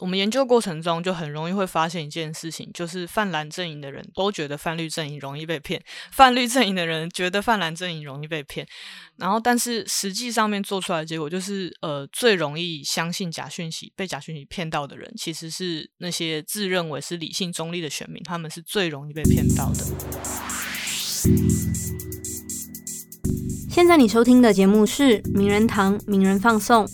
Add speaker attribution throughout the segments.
Speaker 1: 我们研究过程中就很容易会发现一件事情，就是泛蓝阵营的人都觉得泛绿阵营容易被骗，泛绿阵营的人觉得泛蓝阵营容易被骗。然后，但是实际上面做出来的结果就是，呃，最容易相信假讯息、被假讯息骗到的人，其实是那些自认为是理性中立的选民，他们是最容易被骗到的。
Speaker 2: 现在你收听的节目是《名人堂名人放送》。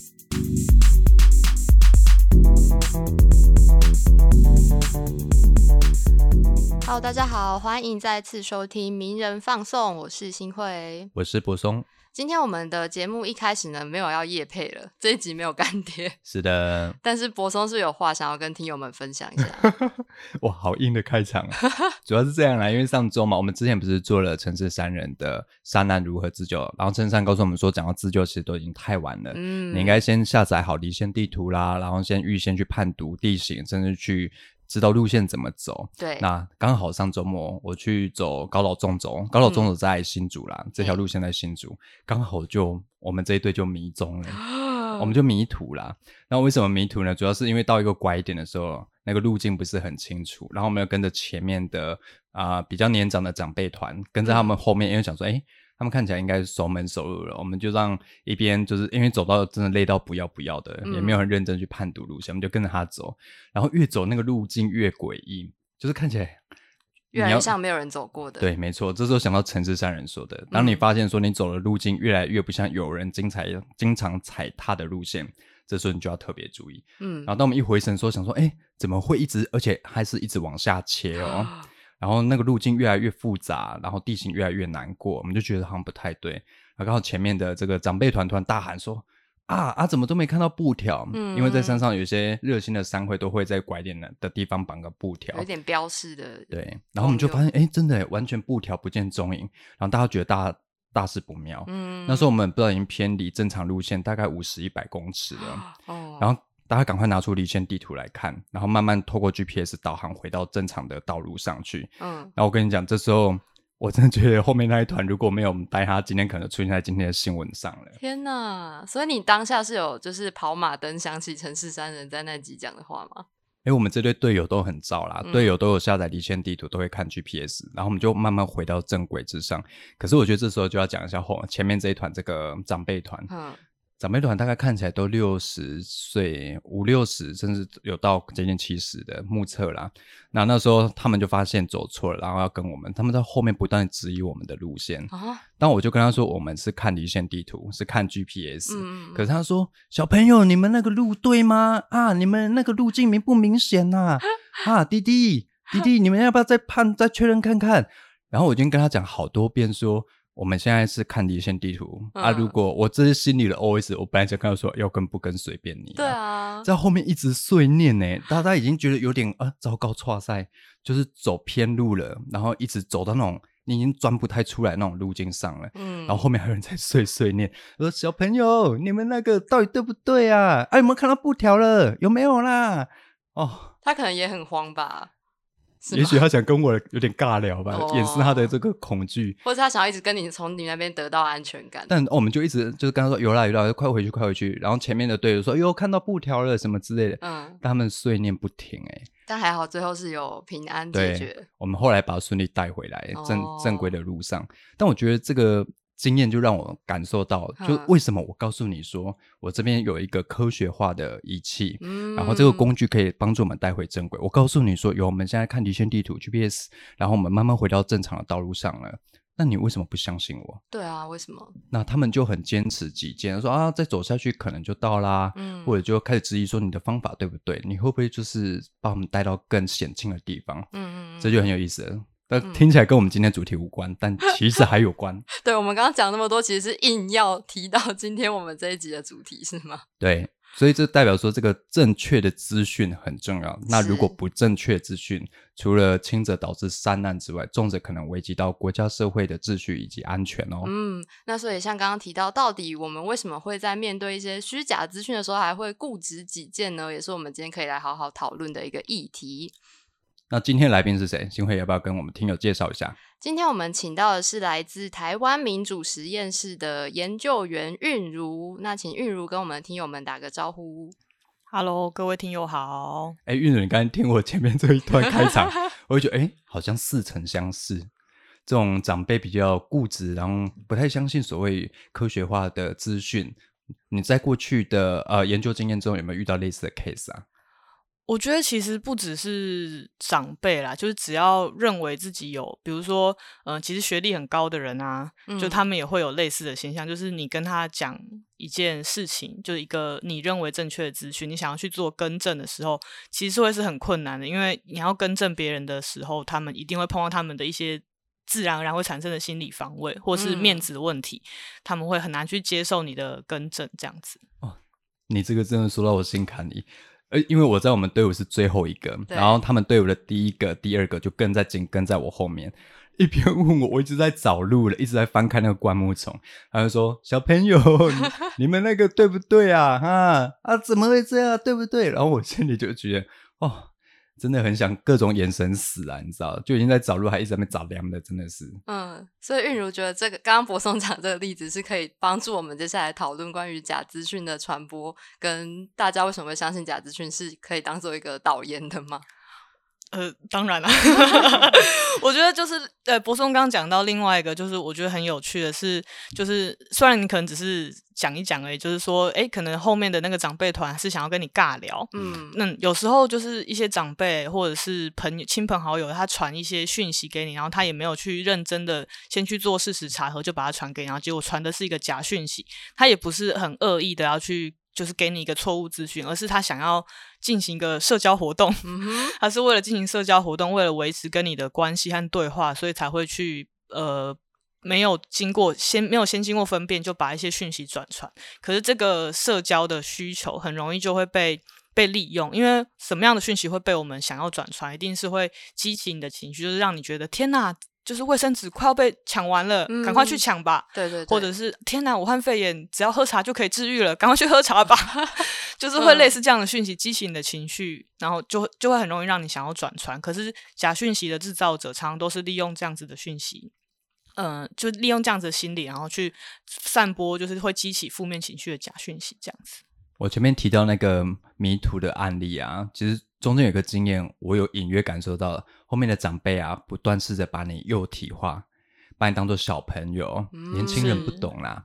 Speaker 2: Hello，大家好，欢迎再次收听《名人放送》，我是新慧，
Speaker 3: 我是柏松。
Speaker 2: 今天我们的节目一开始呢，没有要夜配了，这一集没有干爹。
Speaker 3: 是的，
Speaker 2: 但是柏松是有话想要跟听友们分享一下。
Speaker 3: 哇，好硬的开场！主要是这样啦，因为上周嘛，我们之前不是做了城市三人的沙男如何自救，然后陈山告诉我们说，讲到自救其实都已经太晚了，嗯，你应该先下载好离线地图啦，然后先预先去判读地形，甚至去。知道路线怎么走？
Speaker 2: 对，
Speaker 3: 那刚好上周末我去走高老中轴，高老中轴在新竹啦，这条路线在新竹，刚好就我们这一队就迷踪了，我们 就迷途啦。那为什么迷途呢？主要是因为到一个拐点的时候，那个路径不是很清楚，然后我们要跟着前面的啊比较年长的长辈团，跟在他们后面，因为想说，哎。他们看起来应该是熟门熟路了，我们就让一边就是因为走到真的累到不要不要的，也没有很认真去判读路线，我们就跟着他走，然后越走那个路径越诡异，就是看起来
Speaker 2: 越来越像没有人走过的。
Speaker 3: 对，没错，这时候想到陈志山人说的，当你发现说你走的路径越来越不像有人经常经常踩踏的路线，这时候你就要特别注意。嗯，然后当我们一回神说想说，哎，怎么会一直而且还是一直往下切哦？然后那个路径越来越复杂，然后地形越来越难过，我们就觉得好像不太对。然后刚好前面的这个长辈团团大喊说：“啊啊，怎么都没看到布条？嗯，因为在山上有些热心的商会都会在拐点的的地方绑个布条，
Speaker 2: 有点标示的。
Speaker 3: 对，然后我们就发现，哎，真的完全布条不见踪影。然后大家觉得大大事不妙。嗯，那时候我们不知道已经偏离正常路线大概五十一百公尺了。哦，然后。大家赶快拿出离线地图来看，然后慢慢透过 GPS 导航回到正常的道路上去。嗯，然后我跟你讲，这时候我真的觉得后面那一团如果没有带他，今天可能出现在今天的新闻上了。
Speaker 2: 天哪！所以你当下是有就是跑马灯想起城市三人在那集讲的话吗？
Speaker 3: 哎，我们这队队友都很燥啦，队友都有下载离线地图，都会看 GPS，然后我们就慢慢回到正轨之上。可是我觉得这时候就要讲一下后前面这一团这个长辈团。嗯。长辈团大概看起来都六十岁，五六十，甚至有到接近七十的目测啦。那那时候他们就发现走错了，然后要跟我们，他们在后面不断质疑我们的路线。啊！但我就跟他说，我们是看离线地图，是看 GPS。嗯。可是他说：“小朋友，你们那个路对吗？啊，你们那个路径明不明显呐？啊，弟弟，弟弟，你们要不要再判再确认看看？”然后我已经跟他讲好多遍说。我们现在是看离线地图啊！如果我这是心里的 OS，我本来想跟他说要跟不跟随便你。
Speaker 2: 对啊，
Speaker 3: 在后面一直碎念呢，大家已经觉得有点啊糟糕，错赛就是走偏路了，然后一直走到那种你已经钻不太出来那种路径上了。嗯，然后后面还有人在碎碎念，说小朋友，你们那个到底对不对啊？哎，有没有看到布条了？有没有啦？
Speaker 2: 哦，他可能也很慌吧。
Speaker 3: 也许他想跟我有点尬聊吧，掩饰他的这个恐惧，
Speaker 2: 或者他想要一直跟你从你那边得到安全感。
Speaker 3: 但我们就一直就是跟他说有啦有啦，快回去快回去。然后前面的队友说哟看到布条了什么之类的，嗯，但他们碎念不停哎。
Speaker 2: 但还好最后是有平安解决。
Speaker 3: 我们后来把他顺利带回来正正规的路上。但我觉得这个。经验就让我感受到，就为什么我告诉你说，我这边有一个科学化的仪器，然后这个工具可以帮助我们带回正轨。我告诉你说，有我们现在看离线地图 GPS，然后我们慢慢回到正常的道路上了。那你为什么不相信我？
Speaker 2: 对啊，为什么？
Speaker 3: 那他们就很坚持己见，说啊，再走下去可能就到啦，嗯，或者就开始质疑说你的方法对不对？你会不会就是把我们带到更险境的地方？嗯嗯，这就很有意思了。那听起来跟我们今天主题无关，但 其实还有关。
Speaker 2: 对，我们刚刚讲那么多，其实是硬要提到 今天我们这一集的主题，是吗？
Speaker 3: 对，所以这代表说这个正确的资讯很重要。那如果不正确资讯，除了轻者导致三难之外，重者可能危及到国家社会的秩序以及安全哦。
Speaker 2: 嗯，那所以像刚刚提到，到底我们为什么会在面对一些虚假资讯的时候还会固执己见呢？也是我们今天可以来好好讨论的一个议题。
Speaker 3: 那今天来宾是谁？新会要不要跟我们听友介绍一下？
Speaker 2: 今天我们请到的是来自台湾民主实验室的研究员韵如。那请韵如跟我们听友们打个招呼。
Speaker 1: Hello，各位听友好。
Speaker 3: 哎，韵如，你刚才听我前面这一段开场，我就觉得哎，好像似曾相识。这种长辈比较固执，然后不太相信所谓科学化的资讯。你在过去的呃研究经验中有没有遇到类似的 case 啊？
Speaker 1: 我觉得其实不只是长辈啦，就是只要认为自己有，比如说，嗯，其实学历很高的人啊，就他们也会有类似的现象，就是你跟他讲一件事情，就是一个你认为正确的资讯，你想要去做更正的时候，其实会是很困难的，因为你要更正别人的时候，他们一定会碰到他们的一些自然而然会产生的心理防卫或是面子问题，他们会很难去接受你的更正这样子。
Speaker 3: 哦，你这个真的说到我心坎里。呃，因为我在我们队伍是最后一个，然后他们队伍的第一个、第二个就跟在紧跟在我后面，一边问我，我一直在找路了，一直在翻开那个灌木丛，他就说：“小朋友，你 们那个对不对啊？哈啊，怎么会这样？对不对？”然后我心里就觉得，哦。真的很想各种眼神死啊，你知道，就已经在找路，还一直在找凉的，真的是。
Speaker 2: 嗯，所以韵如觉得这个刚刚博松讲这个例子是可以帮助我们接下来讨论关于假资讯的传播，跟大家为什么会相信假资讯，是可以当做一个导言的吗？
Speaker 1: 呃，当然了，我觉得就是呃，博松刚刚讲到另外一个，就是我觉得很有趣的是，就是虽然你可能只是讲一讲而已，就是说，哎，可能后面的那个长辈团是想要跟你尬聊，嗯，那有时候就是一些长辈或者是朋友、亲朋好友，他传一些讯息给你，然后他也没有去认真的先去做事实查核，就把它传给你，然后结果传的是一个假讯息，他也不是很恶意的要去。就是给你一个错误资讯，而是他想要进行一个社交活动，他是为了进行社交活动，为了维持跟你的关系和对话，所以才会去呃没有经过先没有先经过分辨就把一些讯息转传。可是这个社交的需求很容易就会被被利用，因为什么样的讯息会被我们想要转传，一定是会激起你的情绪，就是让你觉得天哪。就是卫生纸快要被抢完了，赶快去抢吧。
Speaker 2: 对对，
Speaker 1: 或者是天哪，武汉肺炎只要喝茶就可以治愈了，赶快去喝茶吧。就是会类似这样的讯息激起你的情绪，然后就就会很容易让你想要转传。可是假讯息的制造者常常都是利用这样子的讯息，嗯，就利用这样子的心理，然后去散播，就是会激起负面情绪的假讯息这样子。
Speaker 3: 我前面提到那个迷途的案例啊，其实。中间有个经验，我有隐约感受到了，后面的长辈啊，不断试着把你幼体化，把你当做小朋友，年轻人不懂啦。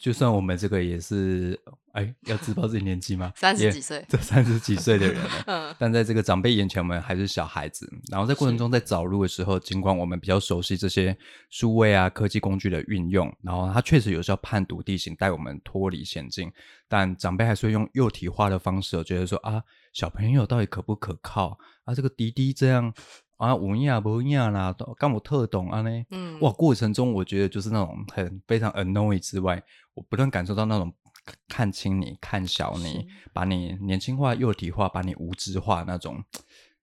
Speaker 3: 就算我们这个也是，哎，要自报自己年纪吗？
Speaker 2: 三十几岁，
Speaker 3: 这三十几岁的人了。嗯，但在这个长辈眼前，我们还是小孩子。然后在过程中，在找路的时候，尽管我们比较熟悉这些数位啊科技工具的运用，然后它确实有效判读地形，带我们脱离险境，但长辈还是会用幼体化的方式，觉得说啊，小朋友到底可不可靠啊？这个滴滴这样。啊，无影不影啦，干我特懂啊呢。嗯，哇，过程中我觉得就是那种很非常 annoy 之外，我不断感受到那种看清你、看小你，把你年轻化、幼体化，把你无知化那种。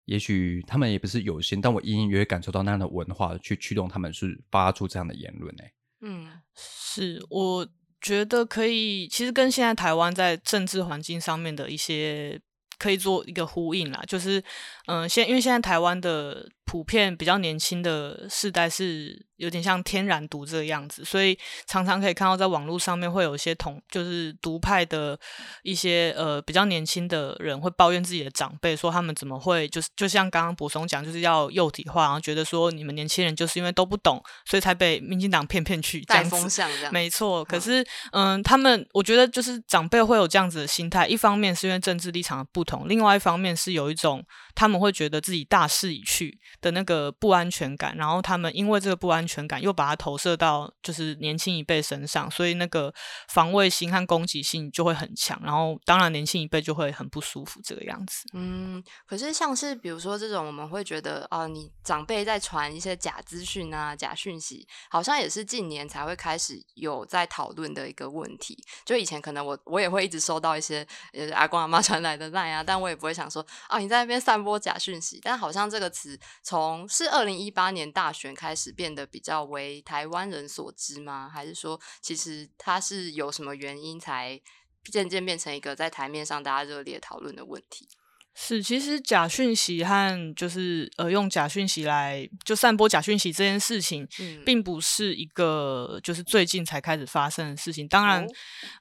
Speaker 3: 也许他们也不是有心，但我隐隐约约感受到那样的文化去驱动他们是发出这样的言论呢。
Speaker 1: 嗯，是，我觉得可以，其实跟现在台湾在政治环境上面的一些。可以做一个呼应啦，就是，嗯，现因为现在台湾的普遍比较年轻的世代是。有点像天然毒这个样子，所以常常可以看到在网络上面会有一些同就是独派的一些呃比较年轻的人会抱怨自己的长辈，说他们怎么会就是就像刚刚补充讲，就是要幼体化，然后觉得说你们年轻人就是因为都不懂，所以才被民进党骗骗去
Speaker 2: 带风向这样。
Speaker 1: 没错，可是嗯，他们我觉得就是长辈会有这样子的心态，一方面是因为政治立场的不同，另外一方面是有一种他们会觉得自己大势已去的那个不安全感，然后他们因为这个不安全。感又把它投射到就是年轻一辈身上，所以那个防卫心和攻击性就会很强。然后当然年轻一辈就会很不舒服这个样子。
Speaker 2: 嗯，可是像是比如说这种，我们会觉得哦，你长辈在传一些假资讯啊、假讯息，好像也是近年才会开始有在讨论的一个问题。就以前可能我我也会一直收到一些呃阿公阿妈传来的赖啊，但我也不会想说啊你在那边散播假讯息。但好像这个词从是二零一八年大选开始变得比。较为台湾人所知吗？还是说，其实它是有什么原因才渐渐变成一个在台面上大家热烈讨论的问题？
Speaker 1: 是，其实假讯息和就是呃用假讯息来就散播假讯息这件事情，并不是一个就是最近才开始发生的事情。当然，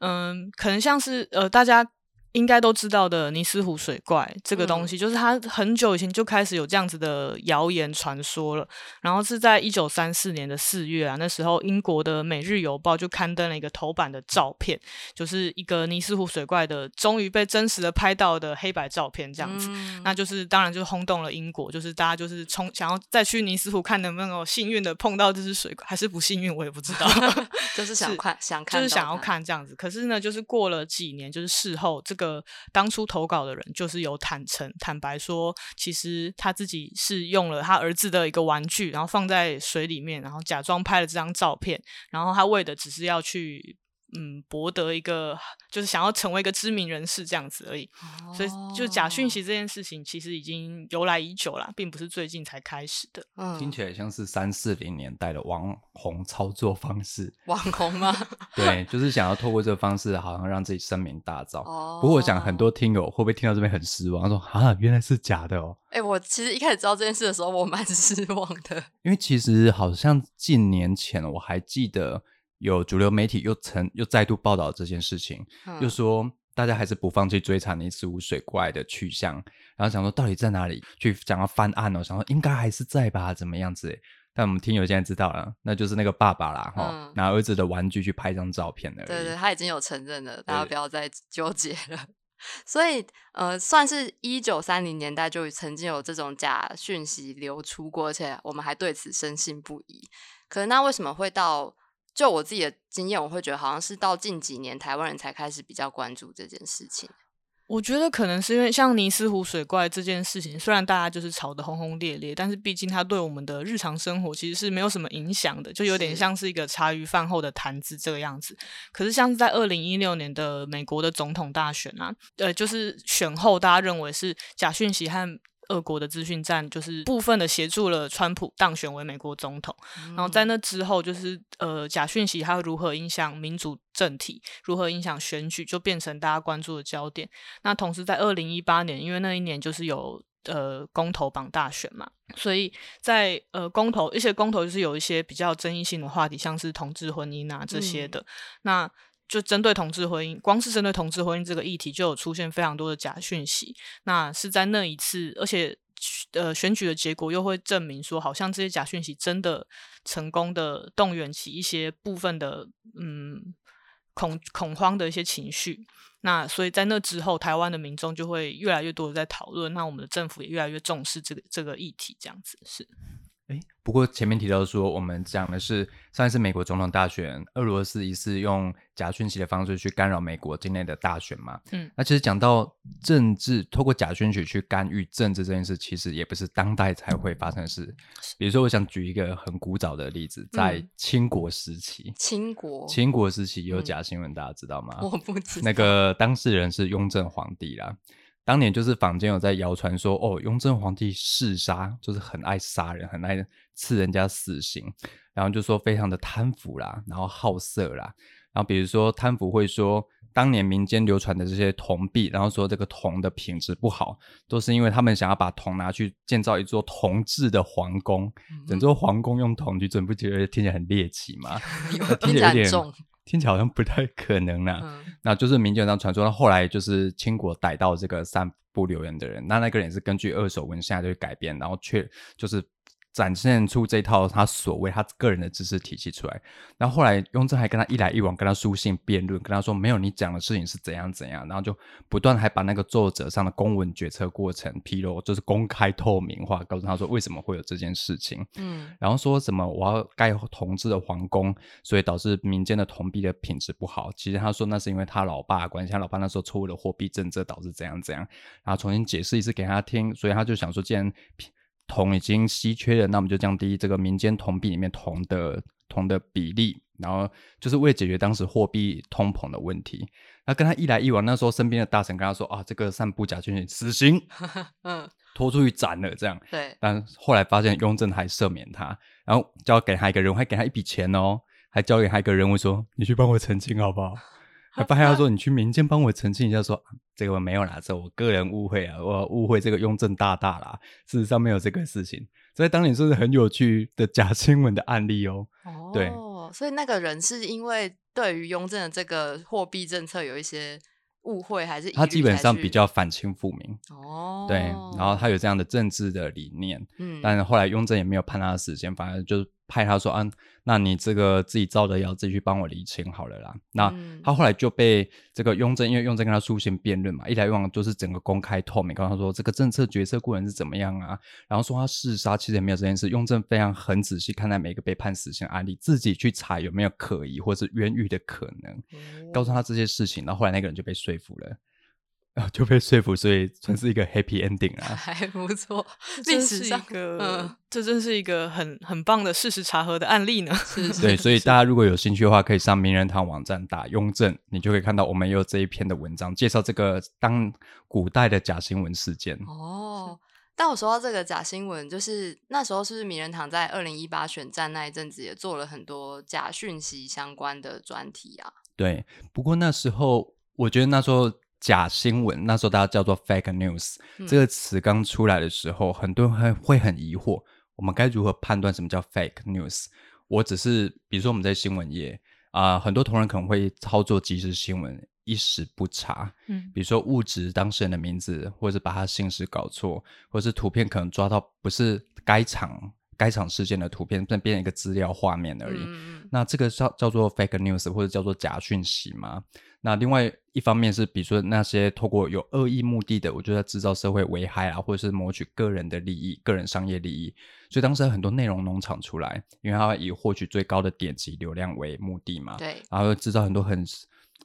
Speaker 1: 嗯，可能像是呃大家。应该都知道的尼斯湖水怪这个东西，就是它很久以前就开始有这样子的谣言传说了。然后是在一九三四年的四月啊，那时候英国的《每日邮报》就刊登了一个头版的照片，就是一个尼斯湖水怪的终于被真实的拍到的黑白照片，这样子。那就是当然就轰动了英国，就是大家就是冲想要再去尼斯湖看能不能够幸运的碰到这只水怪，还是不幸运我也不知道
Speaker 2: 就是想看想看，
Speaker 1: 就是想要看这样子。可是呢，就是过了几年，就是事后这个。个当初投稿的人就是有坦诚坦白说，其实他自己是用了他儿子的一个玩具，然后放在水里面，然后假装拍了这张照片，然后他为的只是要去。嗯，博得一个就是想要成为一个知名人士这样子而已，所以就假讯息这件事情其实已经由来已久了，并不是最近才开始的。
Speaker 3: 嗯，听起来像是三四零年代的网红操作方式。
Speaker 2: 网红吗？
Speaker 3: 对，就是想要透过这个方式，好像让自己声名大噪。哦。不过我想很多听友会不会听到这边很失望，说啊，原来是假的哦。
Speaker 2: 哎，我其实一开始知道这件事的时候，我蛮 失望的。
Speaker 3: 因为其实好像近年前我还记得。有主流媒体又曾又再度报道这件事情，又说大家还是不放弃追查尼斯湖水怪的去向，然后想说到底在哪里？去想要翻案哦，想说应该还是在吧，怎么样子？但我们听友现在知道了，那就是那个爸爸啦，哈，拿儿子的玩具去拍张照片的。
Speaker 2: 对对，他已经有承认了，大家不要再纠结了。所以，呃，算是一九三零年代就曾经有这种假讯息流出过，而且我们还对此深信不疑。可是，那为什么会到？就我自己的经验，我会觉得好像是到近几年台湾人才开始比较关注这件事情。
Speaker 1: 我觉得可能是因为像尼斯湖水怪这件事情，虽然大家就是吵得轰轰烈烈，但是毕竟它对我们的日常生活其实是没有什么影响的，就有点像是一个茶余饭后的谈资这个样子。可是像是在二零一六年的美国的总统大选啊，呃，就是选后大家认为是假讯息和。俄国的资讯站就是部分的协助了川普当选为美国总统，然后在那之后，就是呃假讯息它如何影响民主政体，如何影响选举，就变成大家关注的焦点。那同时在二零一八年，因为那一年就是有呃公投榜大选嘛，所以在呃公投一些公投就是有一些比较争议性的话题，像是同志婚姻啊这些的，那。就针对同志婚姻，光是针对同志婚姻这个议题，就有出现非常多的假讯息。那是在那一次，而且呃选举的结果又会证明说，好像这些假讯息真的成功的动员起一些部分的嗯恐恐慌的一些情绪。那所以在那之后，台湾的民众就会越来越多的在讨论，那我们的政府也越来越重视这个这个议题，这样子是。
Speaker 3: 哎，不过前面提到说，我们讲的是上一次美国总统大选，俄罗斯疑似用假讯息的方式去干扰美国境内的大选嘛。嗯，那其实讲到政治，透过假讯息去干预政治这件事，其实也不是当代才会发生的事。比如说，我想举一个很古早的例子，在清国时期，
Speaker 2: 清国
Speaker 3: 清国时期有假新闻，大家知道吗？
Speaker 2: 我不知道。
Speaker 3: 那个当事人是雍正皇帝啦。当年就是坊间有在谣传说，哦，雍正皇帝嗜杀，就是很爱杀人，很爱赐人家死刑，然后就说非常的贪腐啦，然后好色啦，然后比如说贪腐会说，当年民间流传的这些铜币，然后说这个铜的品质不好，都是因为他们想要把铜拿去建造一座铜制的皇宫，整座皇宫用铜去整，不觉得听起来很猎奇吗？
Speaker 2: 听起来有点。
Speaker 3: 听起来好像不太可能啦。那就是民间上传说，后来就是清国逮到这个散布留言的人，那那个人是根据二手文献就改编，然后确就是。展现出这套他所谓他个人的知识体系出来，然后后来雍正还跟他一来一往，跟他书信辩论，跟他说没有你讲的事情是怎样怎样，然后就不断还把那个作者上的公文决策过程披露，就是公开透明化，告诉他说为什么会有这件事情，嗯，然后说什么我要盖同治的皇宫，所以导致民间的铜币的品质不好，其实他说那是因为他老爸关系，他老爸那时候错误的货币政策导致怎样怎样，然后重新解释一次给他听，所以他就想说既然。铜已经稀缺了，那我们就降低这个民间铜币里面铜的铜的比例，然后就是为了解决当时货币通膨的问题。那跟他一来一往，那时候身边的大臣跟他说啊，这个散布假讯息，死刑，嗯，拖出去斩了这样。
Speaker 2: 对。
Speaker 3: 但后来发现雍正还赦免他，然后交给他一个人，还给他一笔钱哦，还交给他一个人物说，你去帮我澄清好不好？还发现他说你去民间帮我澄清一下，说这个没有啦，这我个人误会啊，我误会这个雍正大大啦，事实上没有这个事情。所以当年是是很有趣的假新闻的案例哦。哦，对，
Speaker 2: 所以那个人是因为对于雍正的这个货币政策有一些误会还是
Speaker 3: 他基本上比较反清复明
Speaker 2: 哦，
Speaker 3: 对，然后他有这样的政治的理念，嗯，但是后来雍正也没有判他的死刑，反而就派他说啊，那你这个自己造的谣，自己去帮我理清好了啦。那他后来就被这个雍正，因为雍正跟他书信辩论嘛，一来一往就是整个公开透明，跟他说这个政策决策过程是怎么样啊，然后说他弑杀其实也没有这件事。雍正非常很仔细看待每一个被判死刑案例，自己去查有没有可疑或是冤狱的可能，告诉他这些事情，然后后来那个人就被说服了。啊，就被说服，所以算是一个 happy ending 啊，
Speaker 2: 还 不错。
Speaker 1: 历史上，嗯，这真是一个很很棒的事实查核的案例呢。
Speaker 3: 对，所以大家如果有兴趣的话，可以上名人堂网站打雍正，你就可以看到我们有这一篇的文章，介绍这个当古代的假新闻事件。
Speaker 2: 哦，但我说到这个假新闻，就是那时候是不是名人堂在二零一八选战那一阵子也做了很多假讯息相关的专题啊？
Speaker 3: 对，不过那时候我觉得那时候。假新闻，那时候大家叫做 fake news 这个词刚出来的时候，很多人会会很疑惑，我们该如何判断什么叫 fake news？我只是比如说我们在新闻业啊，很多同仁可能会操作即时新闻，一时不查，嗯，比如说误植当事人的名字，或者是把他姓氏搞错，或者是图片可能抓到不是该场该场事件的图片，变变成一个资料画面而已。那这个叫叫做 fake news 或者叫做假讯息吗？那另外一方面是，比如说那些透过有恶意目的的，我觉得制造社会危害啊，或者是谋取个人的利益、个人商业利益，所以当时很多内容农场出来，因为它以获取最高的点击流量为目的嘛，
Speaker 2: 对，
Speaker 3: 然后制造很多很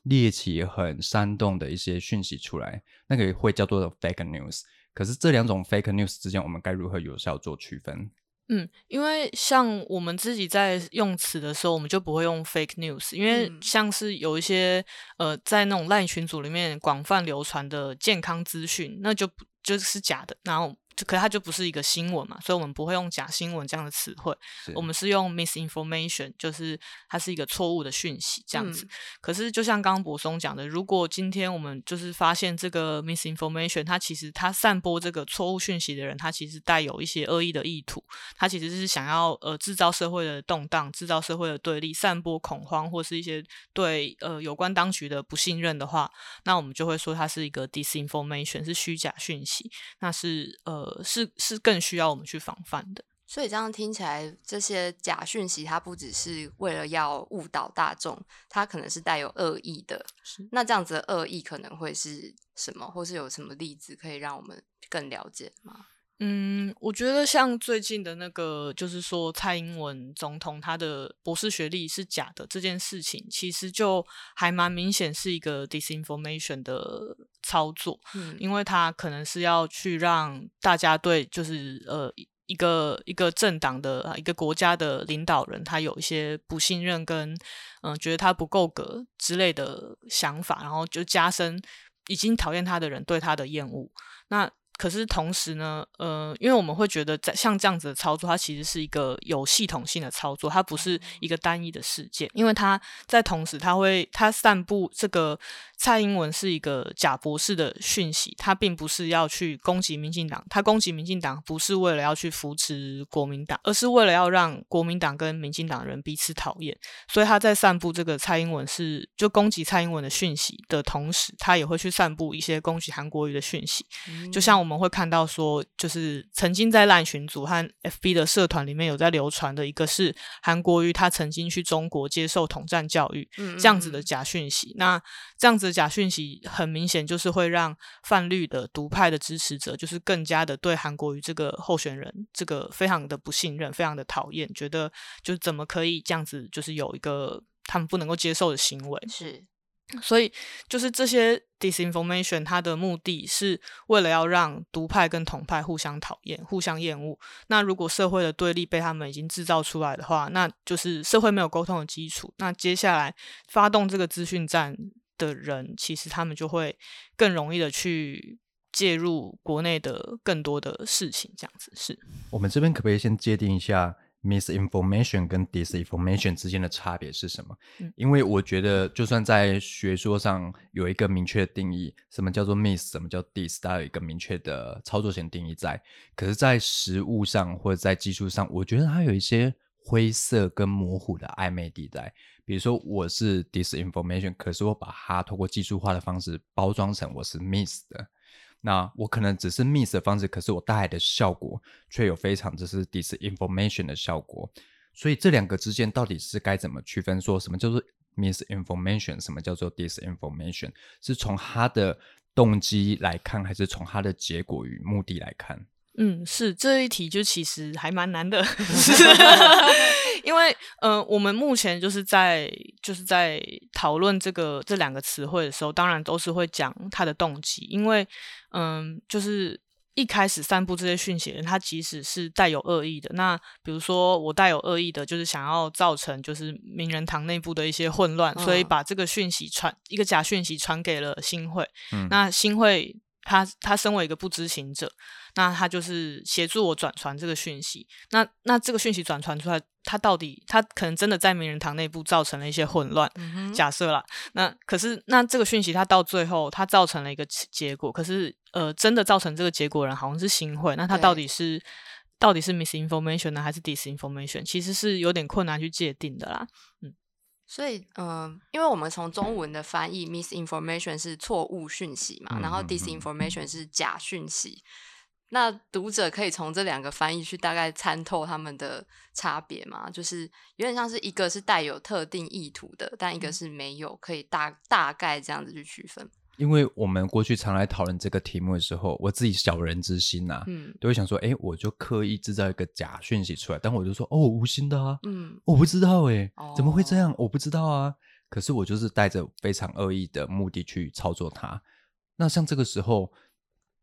Speaker 3: 猎奇、很煽动的一些讯息出来，那个会叫做 fake news。可是这两种 fake news 之间，我们该如何有效做区分？
Speaker 1: 嗯，因为像我们自己在用词的时候，我们就不会用 fake news，因为像是有一些呃，在那种烂群组里面广泛流传的健康资讯，那就就是假的，然后。就可它就不是一个新闻嘛，所以我们不会用假新闻这样的词汇，我们是用 misinformation，就是它是一个错误的讯息这样子。可是就像刚刚柏松讲的，如果今天我们就是发现这个 misinformation，它其实它散播这个错误讯息的人，他其实带有一些恶意的意图，他其实是想要呃制造社会的动荡，制造社会的对立，散播恐慌或是一些对呃有关当局的不信任的话，那我们就会说它是一个 disinformation，是虚假讯息，那是呃。呃，是是更需要我们去防范的。
Speaker 2: 所以这样听起来，这些假讯息它不只是为了要误导大众，它可能是带有恶意的。那这样子的恶意可能会是什么，或是有什么例子可以让我们更了解吗？
Speaker 1: 嗯，我觉得像最近的那个，就是说蔡英文总统他的博士学历是假的这件事情，其实就还蛮明显是一个 disinformation 的操作，嗯，因为他可能是要去让大家对就是呃一个一个政党的一个国家的领导人，他有一些不信任跟嗯觉得他不够格之类的想法，然后就加深已经讨厌他的人对他的厌恶，那。可是同时呢，呃，因为我们会觉得在像这样子的操作，它其实是一个有系统性的操作，它不是一个单一的事件，因为它在同时，它会它散布这个。蔡英文是一个假博士的讯息，他并不是要去攻击民进党，他攻击民进党不是为了要去扶持国民党，而是为了要让国民党跟民进党人彼此讨厌。所以他在散布这个蔡英文是就攻击蔡英文的讯息的同时，他也会去散布一些攻击韩国瑜的讯息。就像我们会看到说，就是曾经在烂群组和 FB 的社团里面有在流传的一个是韩国瑜他曾经去中国接受统战教育这样子的假讯息。那这样子的。假讯息很明显就是会让泛绿的独派的支持者，就是更加的对韩国瑜这个候选人这个非常的不信任，非常的讨厌，觉得就是怎么可以这样子，就是有一个他们不能够接受的行为。
Speaker 2: 是，
Speaker 1: 所以就是这些 disinformation，它的目的是为了要让独派跟统派互相讨厌、互相厌恶。那如果社会的对立被他们已经制造出来的话，那就是社会没有沟通的基础。那接下来发动这个资讯战。的人，其实他们就会更容易的去介入国内的更多的事情，这样子是。
Speaker 3: 我们这边可不可以先界定一下 misinformation 跟 disinformation 之间的差别是什么？因为我觉得，就算在学说上有一个明确的定义，什么叫做 mis，什么叫 dis，它有一个明确的操作性定义在，可是，在实物上或者在技术上，我觉得它有一些。灰色跟模糊的暧昧地带。比如说我是 disinformation，可是我把它通过技术化的方式包装成我是 miss 的。那我可能只是 miss 的方式，可是我带来的效果却有非常就是 disinformation 的效果。所以这两个之间到底是该怎么区分？说什么叫做 misinformation，什么叫做 disinformation？是从他的动机来看，还是从他的结果与目的来看？
Speaker 1: 嗯，是这一题就其实还蛮难的，因为呃，我们目前就是在就是在讨论这个这两个词汇的时候，当然都是会讲他的动机，因为嗯，就是一开始散布这些讯息的人，他即使是带有恶意的，那比如说我带有恶意的，就是想要造成就是名人堂内部的一些混乱，所以把这个讯息传一个假讯息传给了新会，那新会他他身为一个不知情者。那他就是协助我转传这个讯息。那那这个讯息转传出来，他到底他可能真的在名人堂内部造成了一些混乱。假设啦，那可是那这个讯息他到最后他造成了一个结果，可是呃真的造成这个结果人好像是新会。那他到底是到底是 misinformation 呢，还是 disinformation？其实是有点困难去界定的啦。嗯，
Speaker 2: 所以嗯，因为我们从中文的翻译，misinformation 是错误讯息嘛，然后 disinformation 是假讯息。那读者可以从这两个翻译去大概参透他们的差别吗？就是有点像是一个是带有特定意图的，但一个是没有，可以大大概这样子去区分。
Speaker 3: 因为我们过去常来讨论这个题目的时候，我自己小人之心呐，嗯，都会想说，哎，我就刻意制造一个假讯息出来，但我就说，哦，无心的啊，嗯，我不知道，哎，怎么会这样？我不知道啊。可是我就是带着非常恶意的目的去操作它。那像这个时候。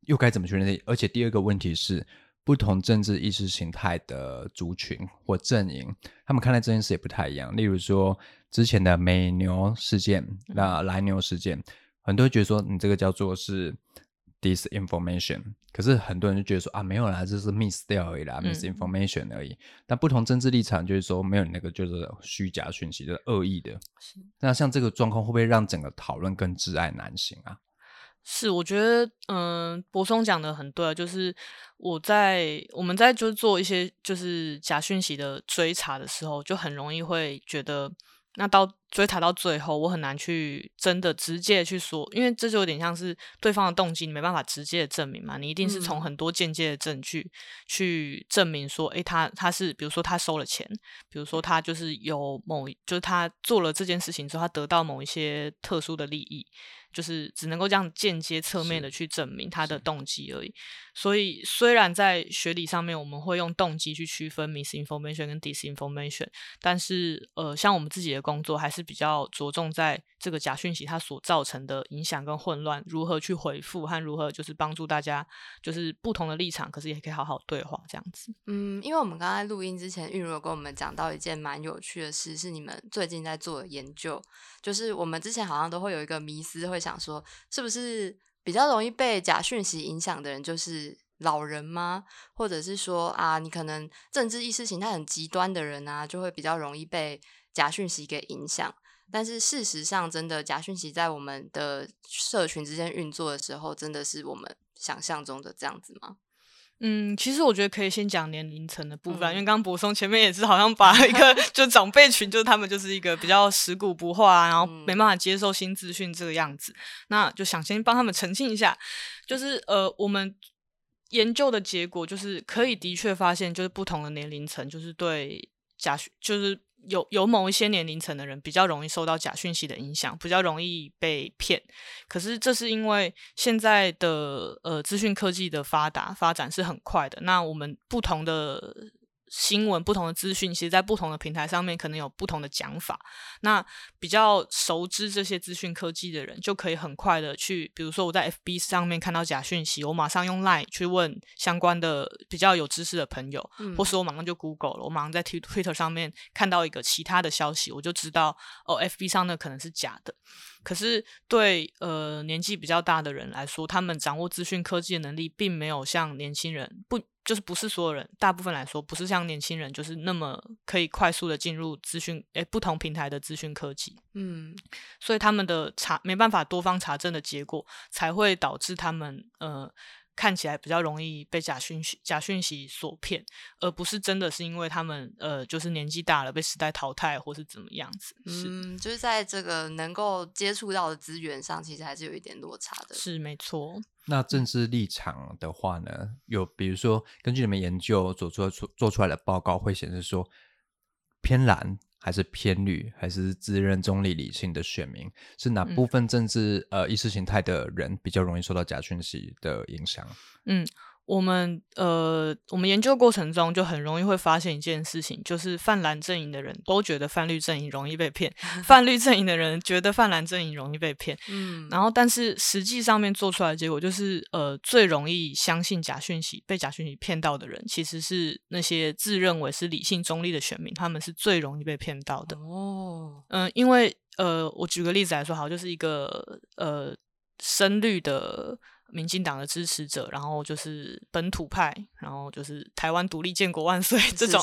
Speaker 3: 又该怎么去认？而且第二个问题是，不同政治意识形态的族群或阵营，他们看待这件事也不太一样。例如说，之前的美牛事件，那蓝牛事件，很多人觉得说你这个叫做是 disinformation，可是很多人就觉得说啊，没有啦，这是 miss 掉而已啦，misinformation 而已。但不同政治立场就是说，没有那个就是虚假讯息，就是恶意的。那像这个状况，会不会让整个讨论更挚爱难行啊？
Speaker 1: 是，我觉得，嗯，博松讲的很对，就是我在我们在就是做一些就是假讯息的追查的时候，就很容易会觉得，那到追查到最后，我很难去真的直接去说，因为这就有点像是对方的动机，你没办法直接的证明嘛，你一定是从很多间接的证据去证明说，诶，他他是，比如说他收了钱，比如说他就是有某，就是他做了这件事情之后，他得到某一些特殊的利益。就是只能够这样间接侧面的去证明他的动机而已。所以虽然在学理上面我们会用动机去区分 misinformation 跟 disinformation，但是呃，像我们自己的工作还是比较着重在这个假讯息它所造成的影响跟混乱，如何去回复和如何就是帮助大家就是不同的立场，可是也可以好好对话这样子。
Speaker 2: 嗯，因为我们刚才录音之前，玉如有跟我们讲到一件蛮有趣的事，是你们最近在做的研究，就是我们之前好像都会有一个迷思会。想说，是不是比较容易被假讯息影响的人就是老人吗？或者是说啊，你可能政治意识形态很极端的人啊，就会比较容易被假讯息给影响？但是事实上，真的假讯息在我们的社群之间运作的时候，真的是我们想象中的这样子吗？
Speaker 1: 嗯，其实我觉得可以先讲年龄层的部分，因为刚刚博松前面也是好像把一个 就长辈群，就是他们就是一个比较食古不化，然后没办法接受新资讯这个样子，那就想先帮他们澄清一下，就是呃，我们研究的结果就是可以的确发现，就是不同的年龄层就是对假就是。有有某一些年龄层的人比较容易受到假讯息的影响，比较容易被骗。可是这是因为现在的呃资讯科技的发达发展是很快的。那我们不同的。新闻不同的资讯，其实，在不同的平台上面，可能有不同的讲法。那比较熟知这些资讯科技的人，就可以很快的去，比如说我在 FB 上面看到假讯息，我马上用 Line 去问相关的比较有知识的朋友，或是我马上就 Google 了，我马上在 Twitter 上面看到一个其他的消息，我就知道哦，FB 上的可能是假的。可是对呃年纪比较大的人来说，他们掌握资讯科技的能力，并没有像年轻人不就是不是所有人，大部分来说不是像年轻人，就是那么可以快速的进入资讯诶不同平台的资讯科技。嗯，所以他们的查没办法多方查证的结果，才会导致他们呃看起来比较容易被假讯息、假讯息所骗，而不是真的是因为他们呃，就是年纪大了被时代淘汰，或是怎么样子。
Speaker 2: 嗯，就是在这个能够接触到的资源上，其实还是有一点落差的。
Speaker 1: 是没错。
Speaker 3: 那政治立场的话呢，有比如说根据你们研究做出做出来的报告会显示说，偏蓝。还是偏绿，还是自认中立理性的选民，是哪部分政治呃意识形态的人比较容易受到假讯息的影响？
Speaker 1: 嗯。我们呃，我们研究过程中就很容易会发现一件事情，就是泛蓝阵营的人都觉得泛绿阵营容易被骗，泛绿阵营的人觉得泛蓝阵营容易被骗。嗯，然后但是实际上面做出来的结果就是，呃，最容易相信假讯息、被假讯息骗到的人，其实是那些自认为是理性中立的选民，他们是最容易被骗到的。哦，嗯，因为呃，我举个例子来说，好，就是一个呃深绿的。民进党的支持者，然后就是本土派，然后就是台湾独立建国万岁这种，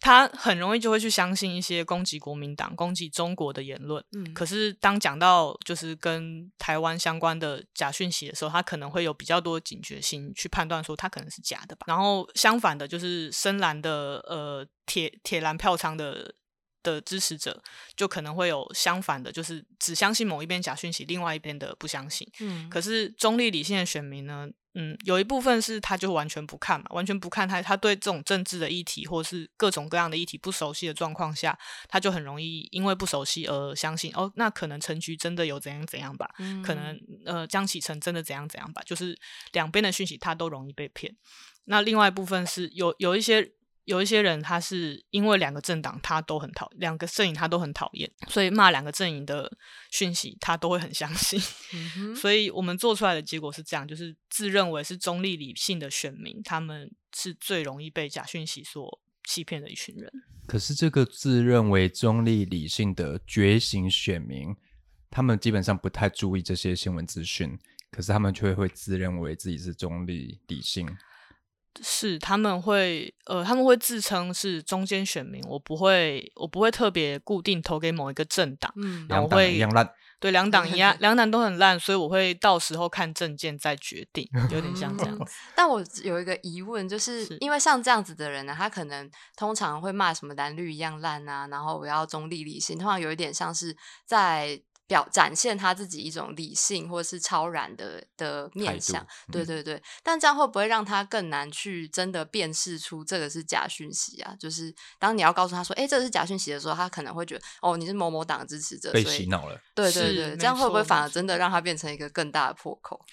Speaker 1: 他很容易就会去相信一些攻击国民党、攻击中国的言论。嗯，可是当讲到就是跟台湾相关的假讯息的时候，他可能会有比较多警觉心去判断说他可能是假的吧。然后相反的，就是深蓝的呃铁铁蓝票仓的。的支持者就可能会有相反的，就是只相信某一边假讯息，另外一边的不相信。嗯，可是中立理性的选民呢，嗯，有一部分是他就完全不看嘛，完全不看他，他对这种政治的议题或是各种各样的议题不熟悉的状况下，他就很容易因为不熟悉而相信哦，那可能陈局真的有怎样怎样吧，可能呃江启程真的怎样怎样吧，就是两边的讯息他都容易被骗。那另外一部分是有有一些。有一些人，他是因为两个政党他都很讨，两个阵营他都很讨厌，所以骂两个阵营的讯息他都会很相信。所以我们做出来的结果是这样，就是自认为是中立理性的选民，他们是最容易被假讯息所欺骗的一群人。
Speaker 3: 可是这个自认为中立理性的觉醒选民，他们基本上不太注意这些新闻资讯，可是他们却会自认为自己是中立理性。
Speaker 1: 是他们会呃，他们会自称是中间选民，我不会，我不会特别固定投给某一个政党，嗯，
Speaker 3: 两党一样烂，
Speaker 1: 对，两党一样，两党都很烂，所以我会到时候看证件再决定，有点像这样。
Speaker 2: 但我有一个疑问，就是因为像这样子的人呢，他可能通常会骂什么蓝绿一样烂啊，然后我要中立理性，通常有一点像是在。表展现他自己一种理性或者是超然的的面相，对对对，但这样会不会让他更难去真的辨识出这个是假讯息啊？就是当你要告诉他说，哎，这是假讯息的时候，他可能会觉得，哦，你是某某党的支持者，
Speaker 3: 被洗脑了。
Speaker 2: 对对对，这样会不会反而真的让他变成一个更大的破口？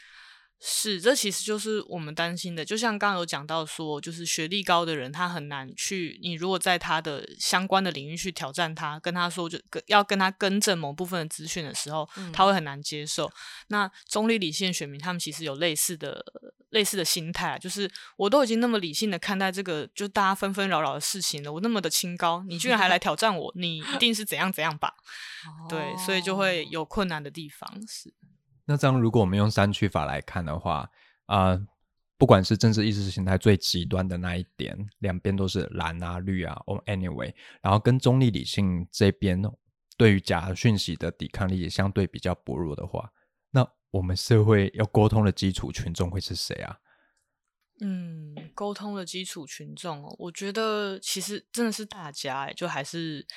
Speaker 1: 是，这其实就是我们担心的。就像刚刚有讲到说，就是学历高的人，他很难去。你如果在他的相关的领域去挑战他，跟他说就跟要跟他更正某部分的资讯的时候，他会很难接受。那中立理性选民，他们其实有类似的类似的心态，就是我都已经那么理性的看待这个，就大家纷纷扰扰的事情了，我那么的清高，你居然还来挑战我，你一定是怎样怎样吧？对，所以就会有困难的地方是。
Speaker 3: 那这样，如果我们用三区法来看的话，啊，不管是政治意识形态最极端的那一点，两边都是蓝啊、绿啊，or anyway，然后跟中立理性这边对于假讯息的抵抗力也相对比较薄弱的话，那我们社会要沟通的基础群众会是谁啊？
Speaker 1: 嗯，沟通的基础群众哦，我觉得其实真的是大家，就还是。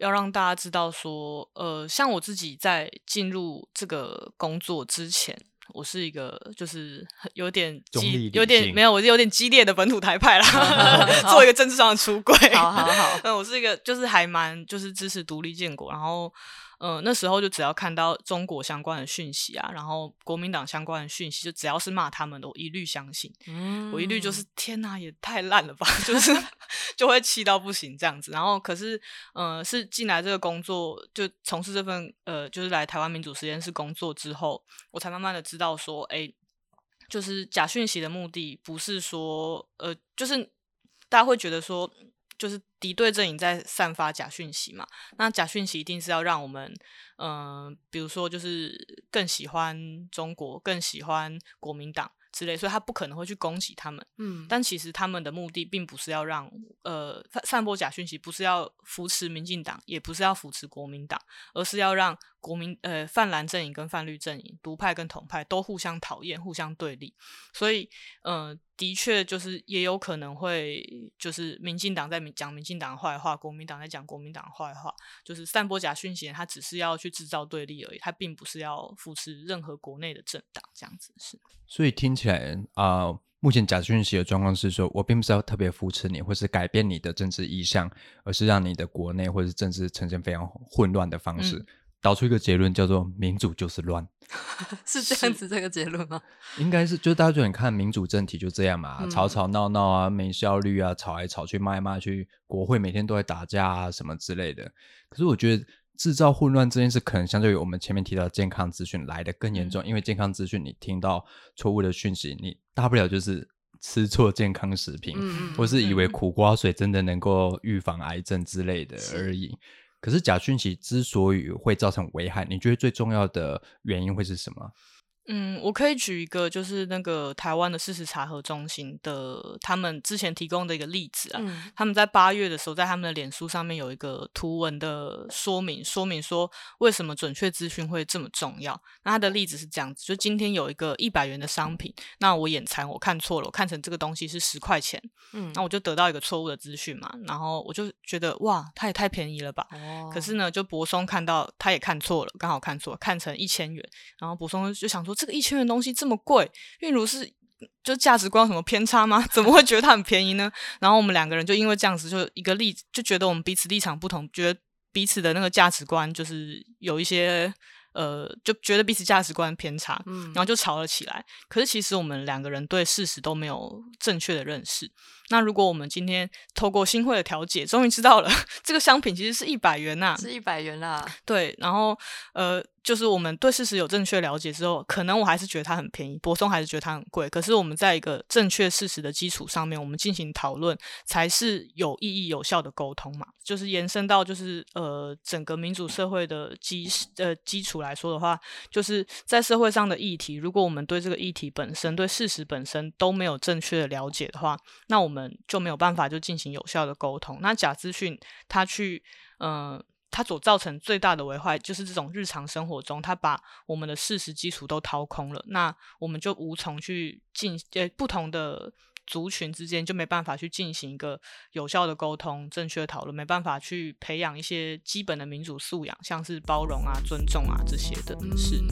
Speaker 1: 要让大家知道说，呃，像我自己在进入这个工作之前，我是一个就是有点激，有点没有，我是有点激烈的本土台派啦，做一个政治上的出轨。
Speaker 2: 好好好，
Speaker 1: 嗯，我是一个就是还蛮就是支持独立建国，然后。嗯，那时候就只要看到中国相关的讯息啊，然后国民党相关的讯息，就只要是骂他们的，我一律相信。嗯，我一律就是天哪，也太烂了吧，就是 就会气到不行这样子。然后可是，嗯，是进来这个工作，就从事这份呃，就是来台湾民主实验室工作之后，我才慢慢的知道说，哎，就是假讯息的目的不是说，呃，就是大家会觉得说。就是敌对阵营在散发假讯息嘛，那假讯息一定是要让我们，嗯，比如说就是更喜欢中国，更喜欢国民党之类，所以他不可能会去攻击他们。嗯，但其实他们的目的并不是要让，呃，散播假讯息，不是要扶持民进党，也不是要扶持国民党，而是要让国民呃泛蓝阵营跟泛绿阵营，独派跟统派都互相讨厌、互相对立，所以呃，的确就是也有可能会就是民进党在讲民进党坏话，国民党在讲国民党坏话，就是散播假讯息，他只是要去制造对立而已，他并不是要扶持任何国内的政党这样子是。
Speaker 3: 所以听起来啊，目前假讯息的状况是说，我并不是要特别扶持你，或是改变你的政治意向，而是让你的国内或是政治呈现非常混乱的方式。导出一个结论，叫做“民主就是乱 ”，
Speaker 2: 是这样子这个结论吗？
Speaker 3: 应该是，就大家就很看民主政体就这样嘛，吵吵闹闹啊，没效率啊，吵来吵去，骂来骂去，国会每天都在打架啊，什么之类的。可是我觉得制造混乱这件事，可能相对于我们前面提到健康资讯来的更严重，因为健康资讯你听到错误的讯息，你大不了就是吃错健康食品，或是以为苦瓜水真的能够预防癌症之类的而已。可是假讯息之所以会造成危害，你觉得最重要的原因会是什么？
Speaker 1: 嗯，我可以举一个，就是那个台湾的事实查核中心的他们之前提供的一个例子啊。他们在八月的时候，在他们的脸书上面有一个图文的说明，说明说为什么准确资讯会这么重要。那他的例子是这样子：就今天有一个一百元的商品，那我眼馋，我看错了，我看成这个东西是十块钱，嗯，那我就得到一个错误的资讯嘛。然后我就觉得哇，它也太便宜了吧。哦。可是呢，就博松看到他也看错了，刚好看错，看成一千元。然后博松就想说。这个一千元东西这么贵，韵如是就价值观有什么偏差吗？怎么会觉得它很便宜呢？然后我们两个人就因为这样子，就一个例就觉得我们彼此立场不同，觉得彼此的那个价值观就是有一些呃，就觉得彼此价值观偏差，嗯，然后就吵了起来。可是其实我们两个人对事实都没有正确的认识。那如果我们今天透过新会的调解，终于知道了 这个商品其实是一百元呐，
Speaker 2: 是一百元啦。
Speaker 1: 对，然后呃，就是我们对事实有正确了解之后，可能我还是觉得它很便宜，博松还是觉得它很贵。可是我们在一个正确事实的基础上面，我们进行讨论，才是有意义、有效的沟通嘛。就是延伸到就是呃整个民主社会的基呃基础来说的话，就是在社会上的议题，如果我们对这个议题本身、对事实本身都没有正确的了解的话，那我们就没有办法就进行有效的沟通。那假资讯它去，呃，它所造成最大的危害就是这种日常生活中，它把我们的事实基础都掏空了。那我们就无从去进，呃，不同的族群之间就没办法去进行一个有效的沟通、正确的讨论，没办法去培养一些基本的民主素养，像是包容啊、尊重啊这些的是。